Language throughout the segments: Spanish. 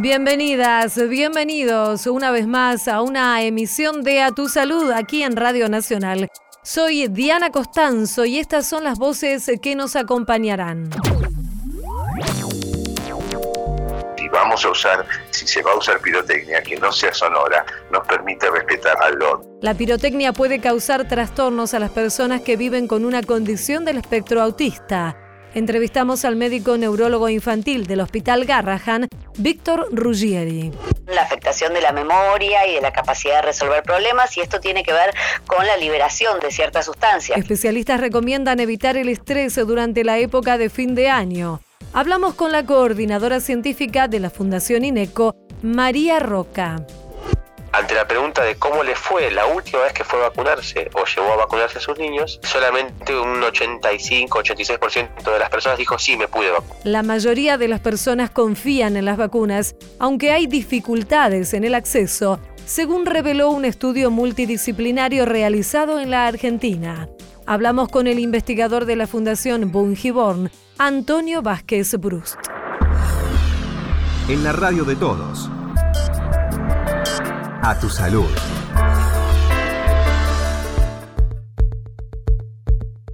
Bienvenidas, bienvenidos una vez más a una emisión de A Tu Salud aquí en Radio Nacional. Soy Diana Costanzo y estas son las voces que nos acompañarán. Si vamos a usar, si se va a usar pirotecnia que no sea sonora, nos permite respetar al otro. La pirotecnia puede causar trastornos a las personas que viven con una condición del espectro autista. Entrevistamos al médico neurólogo infantil del Hospital Garrahan, Víctor Ruggieri. La afectación de la memoria y de la capacidad de resolver problemas y esto tiene que ver con la liberación de ciertas sustancias. Especialistas recomiendan evitar el estrés durante la época de fin de año. Hablamos con la coordinadora científica de la Fundación INECO, María Roca ante la pregunta de cómo le fue la última vez que fue a vacunarse o llevó a vacunarse a sus niños, solamente un 85-86% de las personas dijo sí, me pude vacunar. La mayoría de las personas confían en las vacunas, aunque hay dificultades en el acceso, según reveló un estudio multidisciplinario realizado en la Argentina. Hablamos con el investigador de la Fundación Bungiborn, Antonio Vázquez Brust. En la radio de todos a tu salud.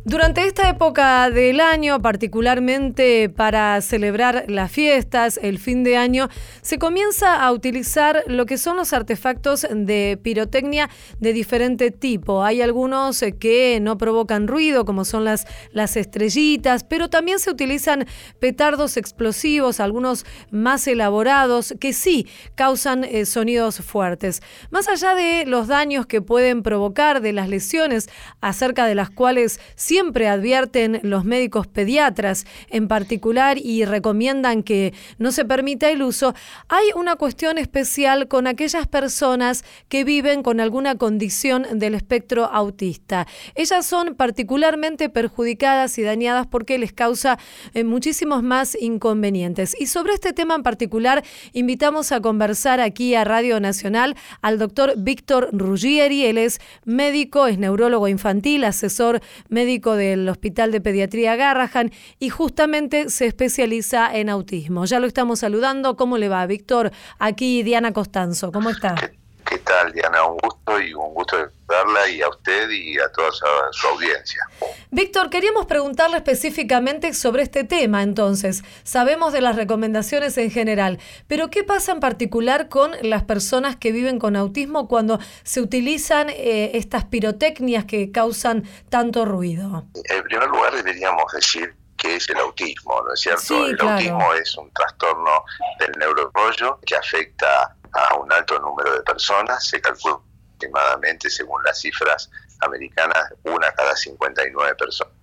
Durante esta época del año, particularmente para celebrar las fiestas, el fin de año, se comienza a utilizar lo que son los artefactos de pirotecnia de diferente tipo. Hay algunos que no provocan ruido, como son las, las estrellitas, pero también se utilizan petardos explosivos, algunos más elaborados, que sí causan eh, sonidos fuertes. Más allá de los daños que pueden provocar, de las lesiones acerca de las cuales siempre advierten los médicos pediatras en particular y recomiendan que no se permita el uso, hay una cuestión especial con aquellas personas que viven con alguna condición del espectro autista. Ellas son particularmente perjudicadas y dañadas porque les causa eh, muchísimos más inconvenientes. Y sobre este tema en particular, invitamos a conversar aquí a Radio Nacional al doctor Víctor Ruggieri. Él es médico, es neurólogo infantil, asesor médico del Hospital de Pediatría Garrahan y justamente se especializa en autismo. Ya lo estamos saludando. ¿Cómo le va, Víctor? Aquí Diana Costanzo. ¿Cómo está? ¿Qué tal, Diana? Un gusto y un gusto de darla y a usted y a toda su, audiencia. Víctor, queríamos preguntarle específicamente sobre este tema, entonces. Sabemos de las recomendaciones en general, pero ¿qué pasa en particular con las personas que viven con autismo cuando se utilizan eh, estas pirotecnias que causan tanto ruido? En primer lugar, deberíamos decir que es el autismo, ¿no es cierto? el autismo es un trastorno del neurodesarrollo que afecta a un alto número de personas, se calcula aproximadamente, según las cifras americanas, una cada 59 personas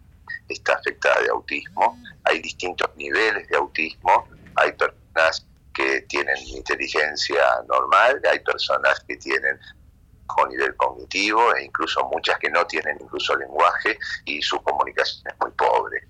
está afectada de autismo. Hay distintos niveles de autismo, hay personas que tienen inteligencia normal, hay personas que tienen con nivel cognitivo e incluso muchas que no tienen incluso lenguaje y su comunicación es muy pobre.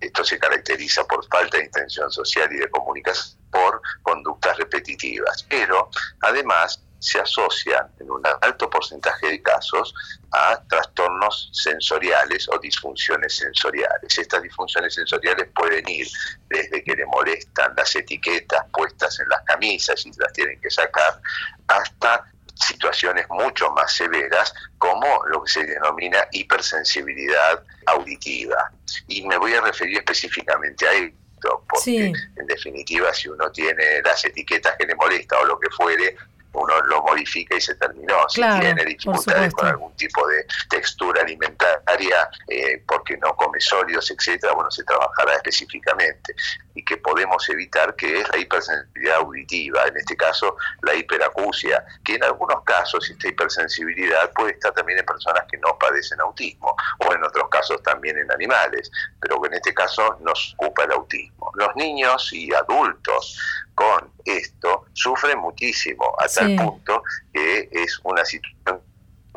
Esto se caracteriza por falta de intención social y de comunicación por conductas repetitivas, pero además se asocian en un alto porcentaje de casos a trastornos sensoriales o disfunciones sensoriales. Estas disfunciones sensoriales pueden ir desde que le molestan las etiquetas puestas en las camisas y las tienen que sacar, hasta situaciones mucho más severas como lo que se denomina hipersensibilidad auditiva. Y me voy a referir específicamente a esto, porque en definitiva si uno tiene las etiquetas que le molesta o lo que fuere, uno lo modifica y se terminó. Si tiene dificultades con algún tipo de textura alimentaria, eh, porque no come sólidos, etcétera, bueno, se trabajará específicamente. Y que podemos evitar que es la hipersensibilidad auditiva, en este caso la hiperacusia, que en algunos casos esta hipersensibilidad puede estar también en personas que no padecen autismo, o en otros casos también en animales, pero que en este caso nos ocupa el autismo. Los niños y adultos con esto sufren muchísimo, a tal punto que es una situación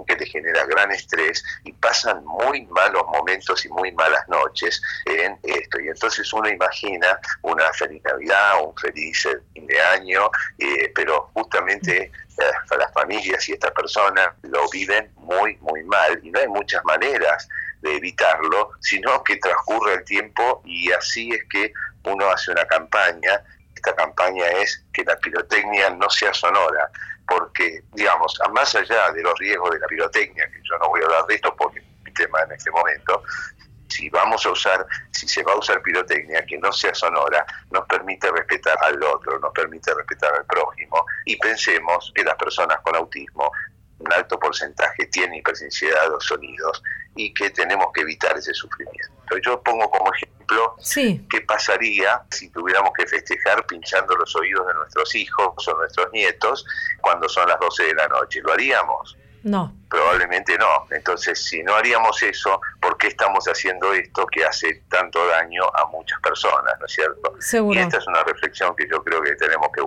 que te genera gran estrés y pasan muy malos momentos y muy malas noches en esto. Y entonces uno imagina una feliz Navidad, un feliz fin de año, eh, pero justamente eh, las familias y estas personas lo viven muy, muy mal. Y no hay muchas maneras de evitarlo, sino que transcurre el tiempo y así es que uno hace una campaña esta campaña es que la pirotecnia no sea sonora, porque, digamos, más allá de los riesgos de la pirotecnia, que yo no voy a hablar de esto porque es mi tema en este momento, si vamos a usar, si se va a usar pirotecnia que no sea sonora, nos permite respetar al otro, nos permite respetar al prójimo y pensemos que las personas con autismo un alto porcentaje tienen hipersensibilidad a los sonidos y que tenemos que evitar ese sufrimiento. Yo pongo como ejemplo qué pasaría si tuviéramos que festejar pinchando los oídos de nuestros hijos o nuestros nietos cuando son las 12 de la noche. ¿Lo haríamos? No. Probablemente no. Entonces, si no haríamos eso, ¿por qué estamos haciendo esto que hace tanto daño a muchas personas, ¿no es cierto? Seguro. Y esta es una reflexión que yo creo que tenemos que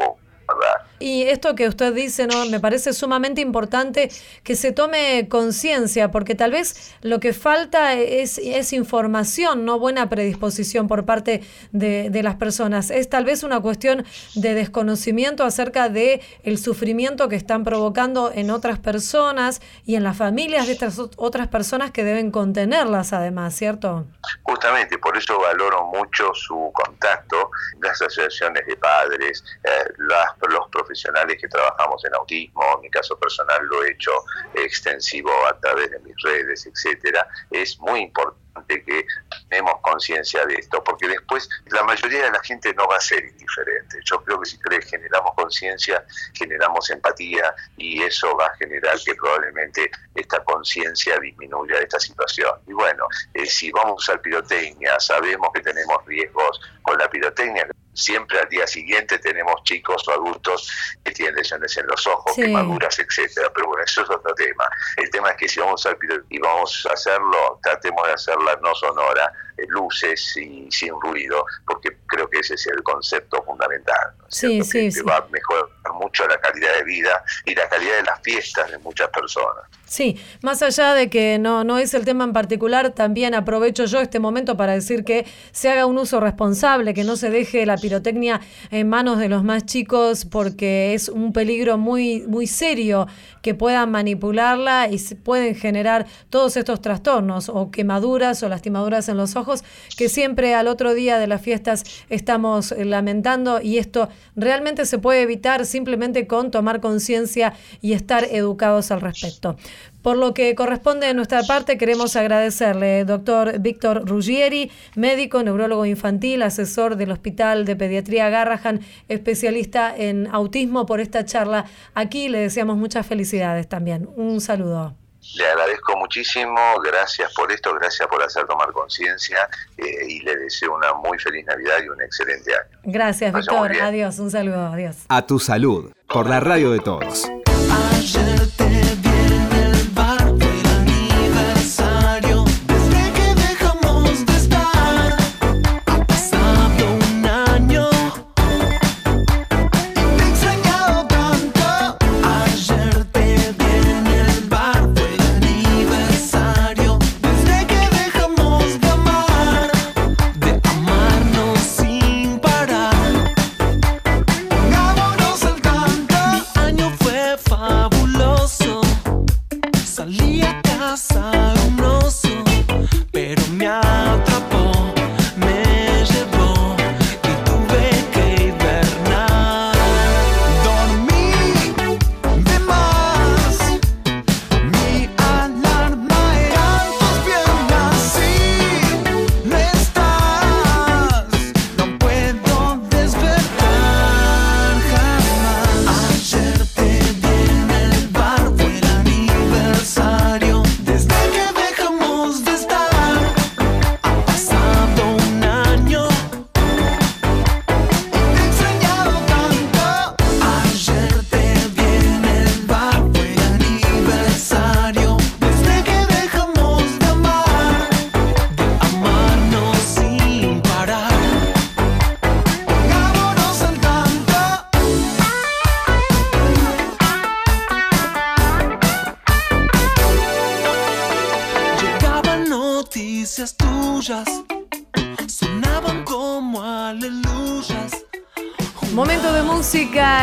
y esto que usted dice, ¿no? Me parece sumamente importante que se tome conciencia, porque tal vez lo que falta es, es información, no buena predisposición por parte de, de, las personas. Es tal vez una cuestión de desconocimiento acerca de el sufrimiento que están provocando en otras personas y en las familias de estas otras personas que deben contenerlas además, ¿cierto? Justamente, por eso valoro mucho su contacto, las asociaciones de padres, eh, las los profesionales que trabajamos en autismo, en mi caso personal lo he hecho extensivo a través de mis redes, etcétera, es muy importante que tenemos conciencia de esto, porque después la mayoría de la gente no va a ser indiferente. Yo creo que si generamos conciencia, generamos empatía y eso va a generar que probablemente esta conciencia disminuya esta situación. Y bueno, eh, si vamos a usar pirotecnia, sabemos que tenemos riesgos con la pirotecnia, siempre al día siguiente tenemos chicos o adultos que tienen lesiones en los ojos, quemaduras, etcétera. Pero bueno, eso es otro tema. El tema es que si vamos a y vamos a hacerlo, tratemos de hacerla no sonora, luces y sin ruido, porque creo que ese es el concepto fundamental. sí, sí, que, va a mejorar mucho la calidad de vida y la calidad de las fiestas de muchas personas. Sí, más allá de que no, no es el tema en particular, también aprovecho yo este momento para decir que se haga un uso responsable, que no se deje la pirotecnia en manos de los más chicos, porque es un peligro muy, muy serio que puedan manipularla y pueden generar todos estos trastornos o quemaduras o lastimaduras en los ojos que siempre al otro día de las fiestas estamos lamentando y esto realmente se puede evitar simplemente con tomar conciencia y estar educados al respecto. Por lo que corresponde de nuestra parte, queremos agradecerle, doctor Víctor Ruggieri, médico, neurólogo infantil, asesor del Hospital de Pediatría Garrahan, especialista en autismo, por esta charla. Aquí le deseamos muchas felicidades también. Un saludo. Le agradezco muchísimo, gracias por esto, gracias por hacer tomar conciencia eh, y le deseo una muy feliz Navidad y un excelente año. Gracias, Víctor. Adiós, un saludo, adiós. A tu salud, por la radio de todos.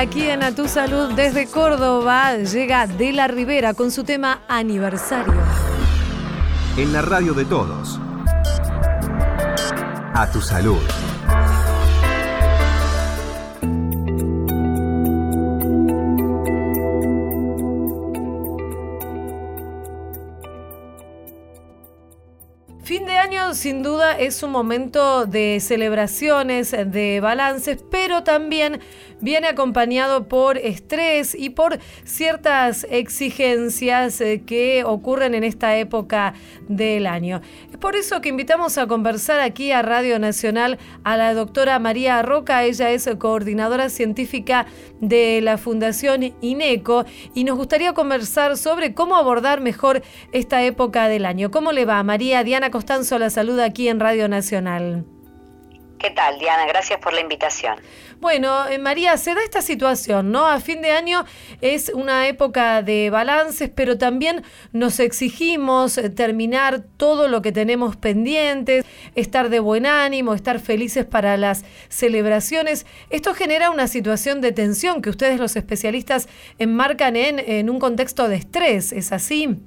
Aquí en A Tu Salud desde Córdoba llega De la Rivera con su tema aniversario. En la radio de todos. A Tu Salud. Año sin duda es un momento de celebraciones, de balances, pero también viene acompañado por estrés y por ciertas exigencias eh, que ocurren en esta época del año. Es por eso que invitamos a conversar aquí a Radio Nacional a la doctora María Roca, ella es coordinadora científica de la Fundación INECO y nos gustaría conversar sobre cómo abordar mejor esta época del año. ¿Cómo le va? María Diana Costanzo la saluda aquí en Radio Nacional. ¿Qué tal, Diana? Gracias por la invitación. Bueno, eh, María, se da esta situación, ¿no? A fin de año es una época de balances, pero también nos exigimos eh, terminar todo lo que tenemos pendientes, estar de buen ánimo, estar felices para las celebraciones. Esto genera una situación de tensión que ustedes los especialistas enmarcan en, en un contexto de estrés, ¿es así?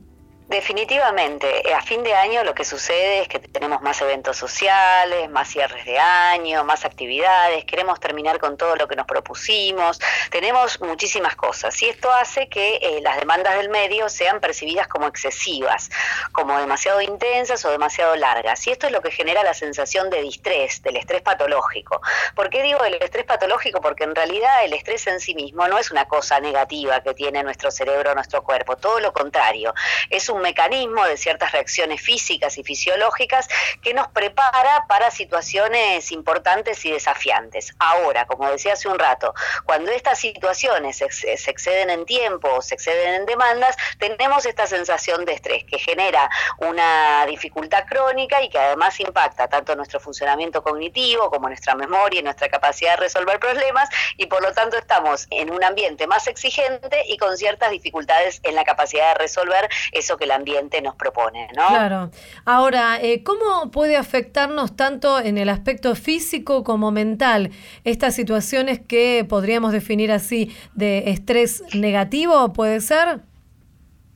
Definitivamente, eh, a fin de año lo que sucede es que tenemos más eventos sociales, más cierres de año, más actividades, queremos terminar con todo lo que nos propusimos, tenemos muchísimas cosas y esto hace que eh, las demandas del medio sean percibidas como excesivas, como demasiado intensas o demasiado largas y esto es lo que genera la sensación de distrés, del estrés patológico. ¿Por qué digo el estrés patológico? Porque en realidad el estrés en sí mismo no es una cosa negativa que tiene nuestro cerebro, nuestro cuerpo, todo lo contrario, es un mecanismo de ciertas reacciones físicas y fisiológicas que nos prepara para situaciones importantes y desafiantes. Ahora, como decía hace un rato, cuando estas situaciones se, exceden en tiempo o se exceden en demandas, tenemos esta sensación de estrés que genera una dificultad crónica y que además impacta tanto nuestro funcionamiento cognitivo como nuestra memoria y nuestra capacidad de resolver problemas y por lo tanto estamos en un ambiente más exigente y con ciertas dificultades en la capacidad de resolver eso que el ambiente nos propone, ¿no? Claro. Ahora, eh, ¿cómo puede afectarnos tanto en el aspecto físico como mental estas situaciones que podríamos definir así de estrés negativo, puede ser?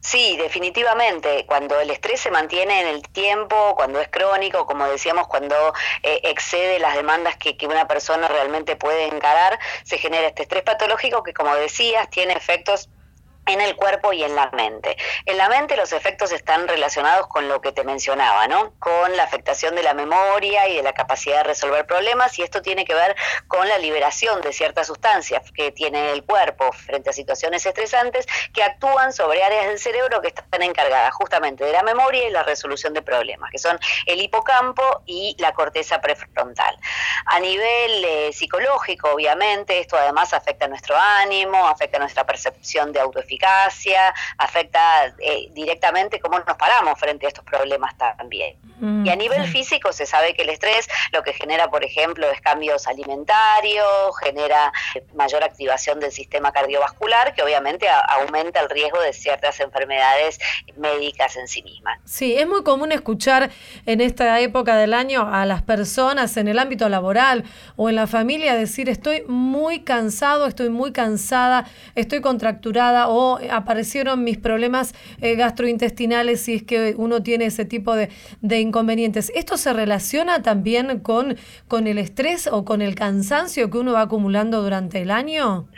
Sí, definitivamente. Cuando el estrés se mantiene en el tiempo, cuando es crónico, como decíamos, cuando eh, excede las demandas que, que, una persona realmente puede encarar, se genera este estrés patológico que, como decías, tiene efectos en el cuerpo y en la mente. En la mente los efectos están relacionados con lo que te mencionaba, ¿no? Con la afectación de la memoria y de la capacidad de resolver problemas y esto tiene que ver con la liberación de ciertas sustancias que tiene el cuerpo frente a situaciones estresantes que actúan sobre áreas del cerebro que están encargadas justamente de la memoria y la resolución de problemas, que son el hipocampo y la corteza prefrontal. A nivel eh, psicológico, obviamente, esto además afecta nuestro ánimo, afecta nuestra percepción de autoeficacia eficacia, afecta eh, directamente cómo nos paramos frente a estos problemas también. Mm, y a nivel físico se sabe que el estrés lo que genera, por ejemplo, es cambios alimentarios, genera mayor activación del sistema cardiovascular, que obviamente aumenta el riesgo de ciertas enfermedades médicas en sí mismas. Sí, es muy común escuchar en esta época del año a las personas en el ámbito laboral o en la familia decir estoy muy cansado, estoy muy cansada, estoy contracturada o aparecieron mis problemas eh, gastrointestinales si es que uno tiene ese tipo de, de, inconvenientes. ¿Esto se relaciona también con, con el estrés o con el cansancio que uno va acumulando durante el año?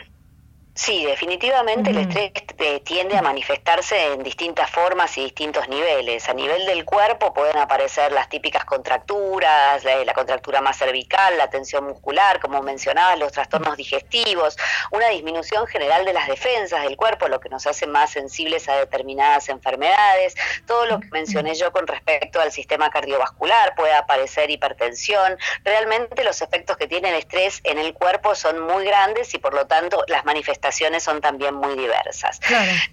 Sí, definitivamente el estrés eh, tiende a manifestarse en distintas formas y distintos niveles. A nivel del cuerpo pueden aparecer las típicas contracturas, la, contractura más cervical, la tensión muscular, como mencionabas, los trastornos digestivos, una disminución general de las defensas del cuerpo, lo que nos hace más sensibles a determinadas enfermedades. Todo lo que mencioné yo con respecto al sistema cardiovascular, puede aparecer hipertensión. Realmente los efectos que tiene el estrés en el cuerpo son muy grandes y por lo tanto las manifestaciones son también muy diversas.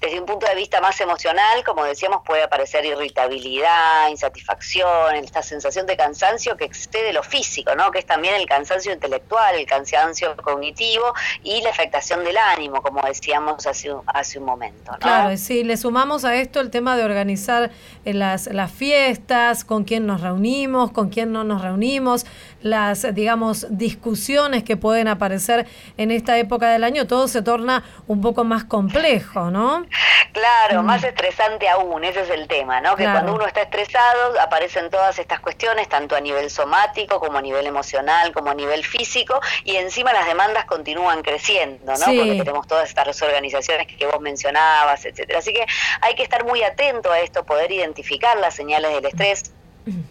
Desde un punto de vista más emocional, como decíamos, puede aparecer irritabilidad, insatisfacción, esta sensación de cansancio que excede lo físico, ¿no? que es también el cansancio intelectual, el cansancio cognitivo y la afectación del ánimo, como decíamos hace, hace un momento. Claro, sí, le sumamos a esto el tema de organizar eh, las, las fiestas, con quién nos reunimos, con quién no nos reunimos, las, digamos, discusiones que pueden aparecer en esta época del año, todo se torna un poco más complejo, ¿no? Claro, mm. más estresante aún, ese es el tema, ¿no? Que cuando uno está estresado aparecen todas estas cuestiones, tanto a nivel somático como a nivel emocional, como a nivel físico, y encima las demandas continúan creciendo, ¿no? Porque tenemos todas estas organizaciones que vos mencionabas, etcétera. Así que hay que estar muy atento a esto, poder identificar las señales del estrés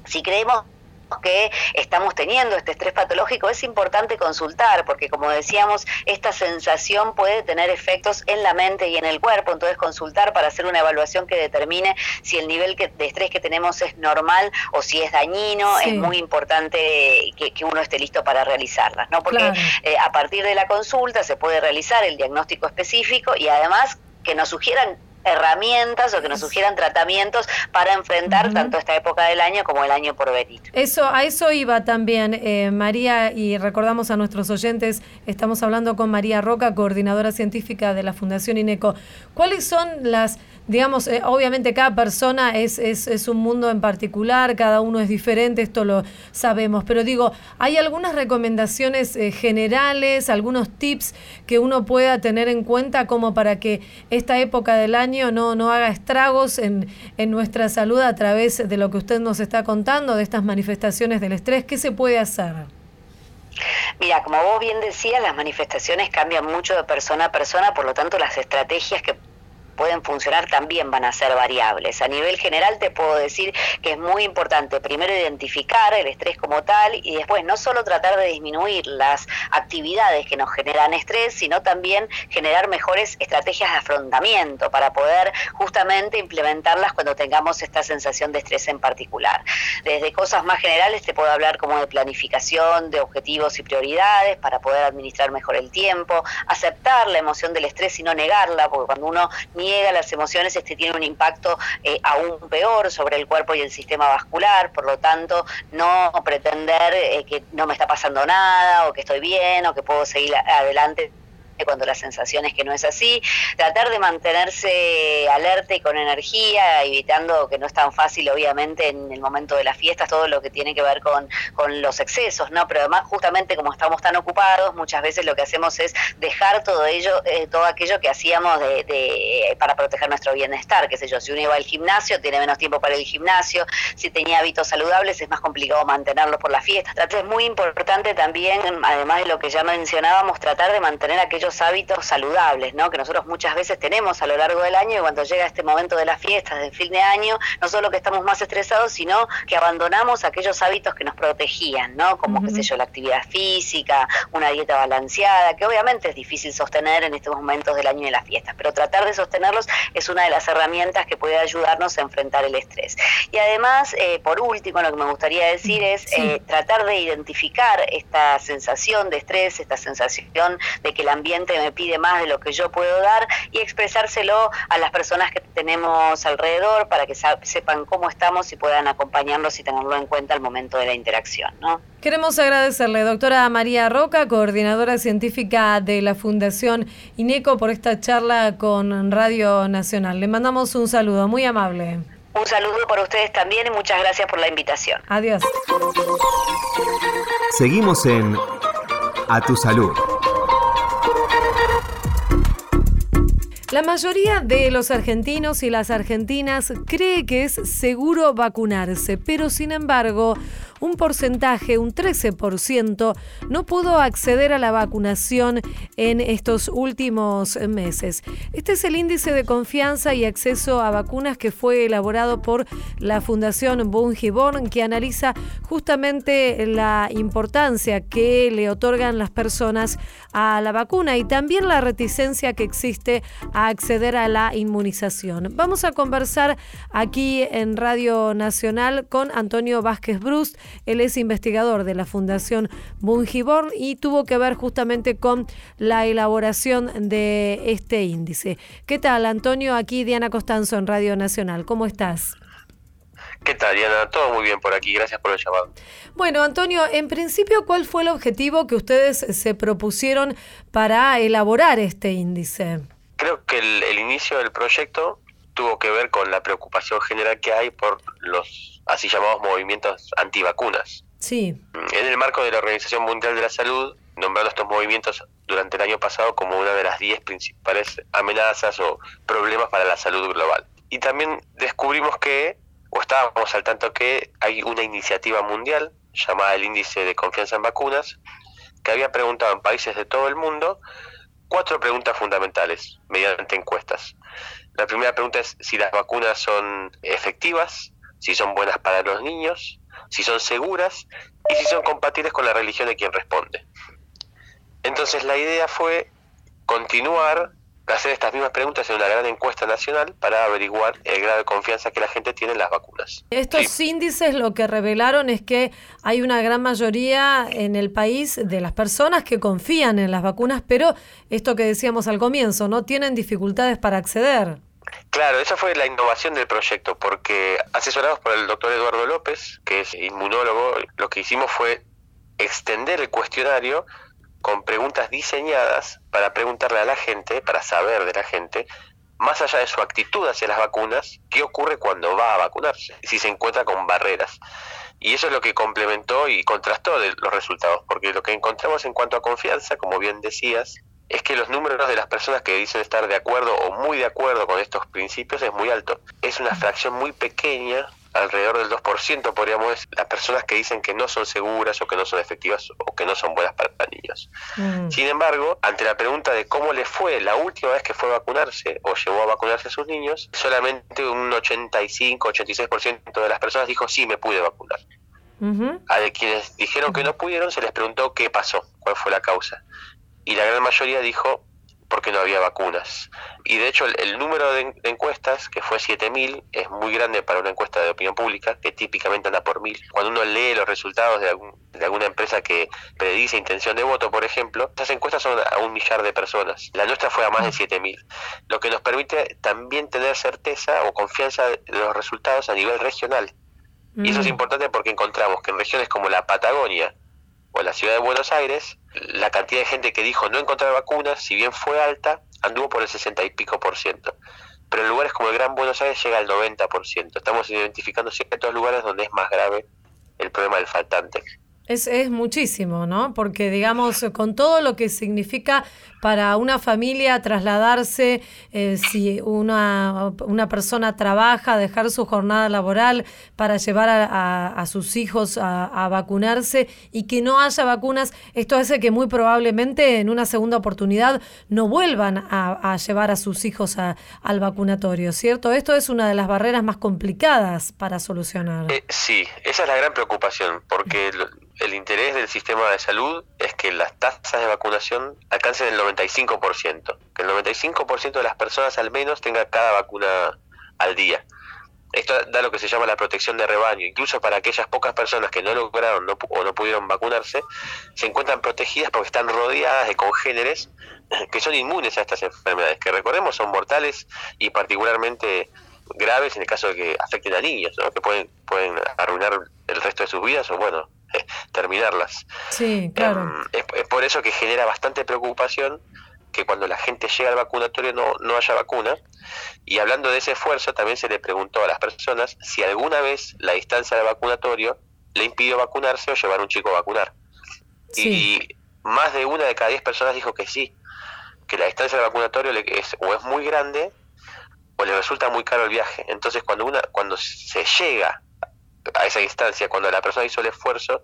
Si creemos que estamos teniendo este estrés patológico, es importante consultar, porque como decíamos, esta sensación puede tener efectos en la mente y en el cuerpo, entonces consultar para hacer una evaluación que determine si el nivel de estrés que tenemos es normal o si es dañino, es muy importante que, uno esté listo para realizarlas, ¿no? Porque eh, a partir de la consulta se puede realizar el diagnóstico específico y además que nos sugieran herramientas o que nos sugieran tratamientos para enfrentar tanto esta época del año como el año por venir. Eso, a eso iba también eh, María y recordamos a nuestros oyentes, estamos hablando con María Roca, coordinadora científica de la Fundación INECO. ¿Cuáles son las digamos, eh, obviamente cada persona es, es, es, un mundo en particular, cada uno es diferente, esto lo sabemos, pero digo, ¿hay algunas recomendaciones eh, generales, algunos tips que uno pueda tener en cuenta como para que esta época del año no, no haga estragos en, en nuestra salud a través de lo que usted nos está contando, de estas manifestaciones del estrés? ¿Qué se puede hacer? Mira, como vos bien decías, las manifestaciones cambian mucho de persona a persona, por lo tanto las estrategias que pueden funcionar también van a ser variables. A nivel general te puedo decir que es muy importante primero identificar el estrés como tal y después no solo tratar de disminuir las actividades que nos generan estrés, sino también generar mejores estrategias de afrontamiento para poder justamente implementarlas cuando tengamos esta sensación de estrés en particular. Desde cosas más generales te puedo hablar como de planificación, de objetivos y prioridades para poder administrar mejor el tiempo, aceptar la emoción del estrés y no negarla, porque cuando uno niega las emociones, este tiene un impacto eh, aún peor sobre el cuerpo y el sistema vascular, por lo tanto, no pretender eh, que no me está pasando nada o que estoy bien o que puedo seguir adelante cuando la sensación es que no es así, tratar de mantenerse alerta y con energía, evitando que no es tan fácil obviamente en el momento de las fiestas todo lo que tiene que ver con, con los excesos, ¿no? Pero además justamente como estamos tan ocupados, muchas veces lo que hacemos es dejar todo ello, eh, todo aquello que hacíamos de, para proteger nuestro bienestar, qué sé yo, si uno iba al gimnasio, tiene menos tiempo para el gimnasio, si tenía hábitos saludables es más complicado mantenerlos por las fiestas. Es muy importante también, además de lo que ya mencionábamos, tratar de mantener aquellos hábitos saludables, ¿no? Que nosotros muchas veces tenemos a lo largo del año y cuando llega este momento de las fiestas, del fin de año, no solo que estamos más estresados, sino que abandonamos aquellos hábitos que nos protegían, ¿no? Como, qué sé yo, la actividad física, una dieta balanceada, que obviamente es difícil sostener en estos momentos del año y de las fiestas, pero tratar de sostenerlos es una de las herramientas que puede ayudarnos a enfrentar el estrés. Y además, eh, por último, lo que me gustaría decir es eh, tratar de identificar esta sensación de estrés, esta sensación de que el ambiente me pide más de lo que yo puedo dar y expresárselo a las personas que tenemos alrededor para que sepan cómo estamos y puedan acompañarnos y tenerlo en cuenta al momento de la interacción. ¿no? Queremos agradecerle, doctora María Roca, coordinadora científica de la Fundación INECO, por esta charla con Radio Nacional. Le mandamos un saludo muy amable. Un saludo para ustedes también y muchas gracias por la invitación. Adiós. Seguimos en A Tu Salud. La mayoría de los argentinos y las argentinas cree que es seguro vacunarse, pero sin embargo, un porcentaje, un 13%, no pudo acceder a la vacunación en estos últimos meses. Este es el índice de confianza y acceso a vacunas que fue elaborado por la Fundación Bungiborn, que analiza justamente la importancia que le otorgan las personas a la vacuna y también la reticencia que existe a acceder a la inmunización. Vamos a conversar aquí en Radio Nacional con Antonio Vázquez Brust, él es investigador de la Fundación Bungiborn y tuvo que ver justamente con la elaboración de este índice. ¿Qué tal, Antonio? Aquí Diana Costanzo en Radio Nacional. ¿Cómo estás? ¿Qué tal, Diana? Todo muy bien por aquí. Gracias por el llamado. Bueno, Antonio, en principio, ¿cuál fue el objetivo que ustedes se propusieron para elaborar este índice? Creo que el inicio del proyecto tuvo que ver con la preocupación general que hay por los así llamados movimientos antivacunas. Sí. En el marco de la Organización Mundial de la Salud, nombraron estos movimientos durante el año pasado como una de las 10 principales amenazas o problemas para la salud global. Y también descubrimos que, o estábamos al tanto que hay una iniciativa mundial llamada el Índice de Confianza en Vacunas, que había preguntado en países de todo el mundo cuatro preguntas fundamentales mediante encuestas. La primera pregunta es si las vacunas son efectivas, si son buenas para los niños, si son seguras y si son compatibles con la religión de quien responde. Entonces la idea fue continuar hacer estas mismas preguntas en una gran encuesta nacional para averiguar el grado de confianza que la gente tiene en las vacunas. Estos índices lo que revelaron es que hay una gran mayoría en el país de las personas que confían en las vacunas, pero esto que decíamos al comienzo, no tienen dificultades para acceder. Claro, esa fue la innovación del proyecto, porque asesorados por el doctor Eduardo López, que es inmunólogo, lo que hicimos fue extender el cuestionario con preguntas diseñadas para preguntarle a la gente, para saber de la gente, más allá de su actitud hacia las vacunas, qué ocurre cuando va a vacunarse, si se encuentra con barreras. Y eso es lo que complementó y contrastó los resultados, porque lo que encontramos en cuanto a confianza, como bien decías, es que los números de las personas que dicen estar de acuerdo o muy de acuerdo con estos principios es muy alto. Es una fracción muy pequeña alrededor del 2% podríamos decir, las personas que dicen que no son seguras o que no son efectivas o que no son buenas para niños. Mm. Sin embargo, ante la pregunta de cómo le fue la última vez que fue a vacunarse o llevó a vacunarse a sus niños, solamente un 85-86% de las personas dijo sí, me pude vacunar. A de quienes dijeron que no pudieron se les preguntó qué pasó, cuál fue la causa. Y la gran mayoría dijo porque no había vacunas. Y de hecho el, número de, encuestas, que fue 7.000, es muy grande para una encuesta de opinión pública, que típicamente anda por mil. Cuando uno lee los resultados de, de alguna empresa que predice intención de voto, por ejemplo, esas encuestas son a un millar de personas. La nuestra fue a más de 7.000, lo que nos permite también tener certeza o confianza de los resultados a nivel regional. Y eso es mm. importante porque encontramos que en regiones como la Patagonia, o la ciudad de Buenos Aires, la cantidad de gente que dijo no encontrar vacunas, si bien fue alta, anduvo por el 60 y pico por ciento. Pero en lugares como el Gran Buenos Aires llega al 90 por ciento. Estamos identificando ciertos lugares donde es más grave el problema del faltante. Es, es muchísimo, ¿no? Porque, digamos, con todo lo que significa para una familia trasladarse, eh, si una, una, persona trabaja, dejar su jornada laboral para llevar a, sus hijos a, vacunarse y que no haya vacunas, esto hace que muy probablemente en una segunda oportunidad no vuelvan a, llevar a sus hijos al vacunatorio, ¿cierto? Esto es una de las barreras más complicadas para solucionar. Eh, sí, esa es la gran preocupación, porque el interés del sistema de salud es que las tasas de vacunación alcancen el 95%, que el 95% de las personas al menos tenga cada vacuna al día. Esto da lo que se llama la protección de rebaño. Incluso para aquellas pocas personas que no lograron o no pudieron vacunarse, se encuentran protegidas porque están rodeadas de congéneres que son inmunes a estas enfermedades, que recordemos son mortales y particularmente graves en el caso de que afecten a niños, ¿no? que pueden, pueden arruinar el resto de sus vidas o, bueno, terminarlas. Sí, claro. Em, es, por eso que genera bastante preocupación que cuando la gente llega al vacunatorio no, no haya vacuna. Y hablando de ese esfuerzo, también se le preguntó a las personas si alguna vez la distancia del vacunatorio le impidió vacunarse o llevar a un chico a vacunar. Y más de una de cada diez personas dijo que sí, que la distancia del vacunatorio le es, o es muy grande o le resulta muy caro el viaje. Entonces, cuando, una, cuando se llega a esa instancia, cuando la persona hizo el esfuerzo,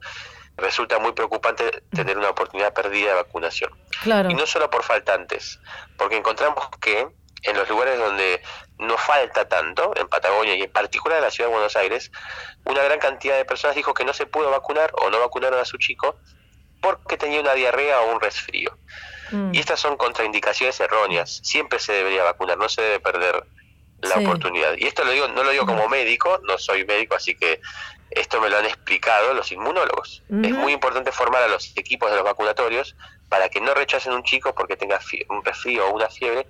resulta muy preocupante tener una oportunidad perdida de vacunación. Claro. Y no solo por faltantes, porque encontramos que en los lugares donde no falta tanto, en Patagonia y en particular en la ciudad de Buenos Aires, una gran cantidad de personas dijo que no se pudo vacunar o no vacunaron a su chico porque tenía una diarrea o un resfrío. Mm. Y estas son contraindicaciones erróneas. Siempre se debería vacunar, no se debe perder la oportunidad. Y esto lo digo, no lo digo como médico, no soy médico, así que esto me lo han explicado los inmunólogos. Es muy importante formar a los equipos de los vacunatorios para que no rechacen un chico porque tenga un resfrío o una fiebre,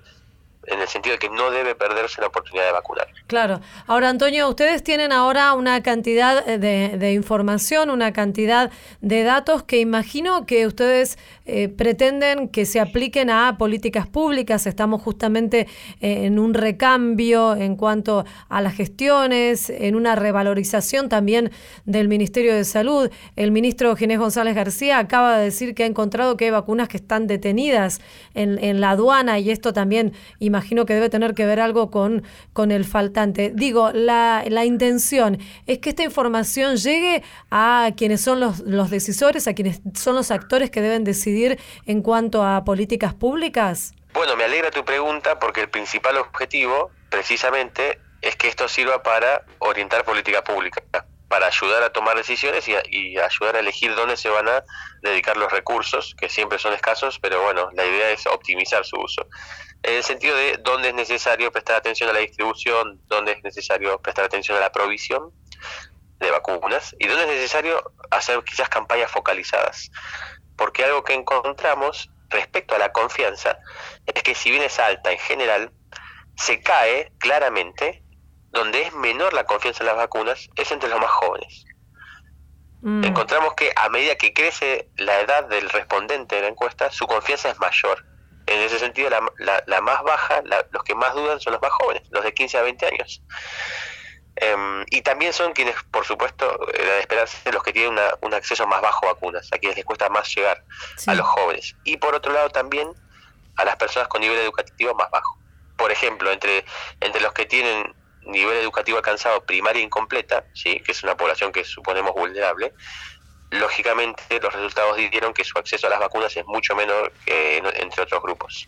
en el sentido de que no debe perderse la oportunidad de vacunar. Claro. Ahora, Antonio, ustedes tienen ahora una cantidad de, información, una cantidad de datos que imagino que ustedes eh, pretenden que se apliquen a políticas públicas. Estamos justamente eh, en un recambio en cuanto a las gestiones, en una revalorización también del Ministerio de Salud. El ministro Ginés González García acaba de decir que ha encontrado que hay vacunas que están detenidas en, en la aduana y esto también, imagino, que debe tener que ver algo con, con el faltante. Digo, la, la intención es que esta información llegue a quienes son los, los decisores, a quienes son los actores que deben decidir en cuanto a políticas públicas. Bueno, me alegra tu pregunta porque el principal objetivo precisamente es que esto sirva para orientar política pública, para ayudar a tomar decisiones y, ayudar a elegir dónde se van a dedicar los recursos, que siempre son escasos, pero bueno, la idea es optimizar su uso. En el sentido de dónde es necesario prestar atención a la distribución, dónde es necesario prestar atención a la provisión de vacunas y dónde es necesario hacer quizás campañas focalizadas. Porque algo que encontramos respecto a la confianza es que si bien es alta en general, se cae claramente donde es menor la confianza en las vacunas es entre los más jóvenes. Mm. Encontramos que a medida que crece la edad del respondente de la encuesta, su confianza es mayor. En ese sentido, la, la, más baja, los que más dudan son los más jóvenes, los de 15 a 20 años. Em, y también son quienes, por supuesto, era de esperarse los que tienen un acceso más bajo a vacunas, a quienes les cuesta más llegar a los jóvenes. Y por otro lado también a las personas con nivel educativo más bajo. Por ejemplo, entre, entre los que tienen nivel educativo alcanzado primaria incompleta, ¿sí? que es una población que suponemos vulnerable, lógicamente los resultados dijeron que su acceso a las vacunas es mucho menor que entre otros grupos.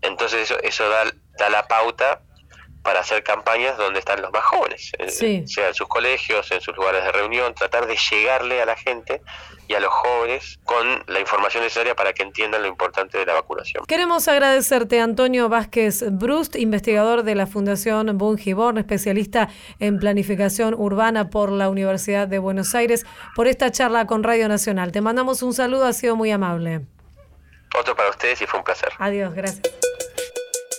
Entonces eso, eso da, da la pauta para hacer campañas donde están los más jóvenes, sea en sus colegios, en sus lugares de reunión, tratar de llegarle a la gente y a los jóvenes con la información necesaria para que entiendan lo importante de la vacunación. Queremos agradecerte, Antonio Vázquez Brust, investigador de la Fundación Bungiborn, especialista en planificación urbana por la Universidad de Buenos Aires, por esta charla con Radio Nacional. Te mandamos un saludo, ha sido muy amable. Otro para ustedes y fue un placer. Adiós, gracias.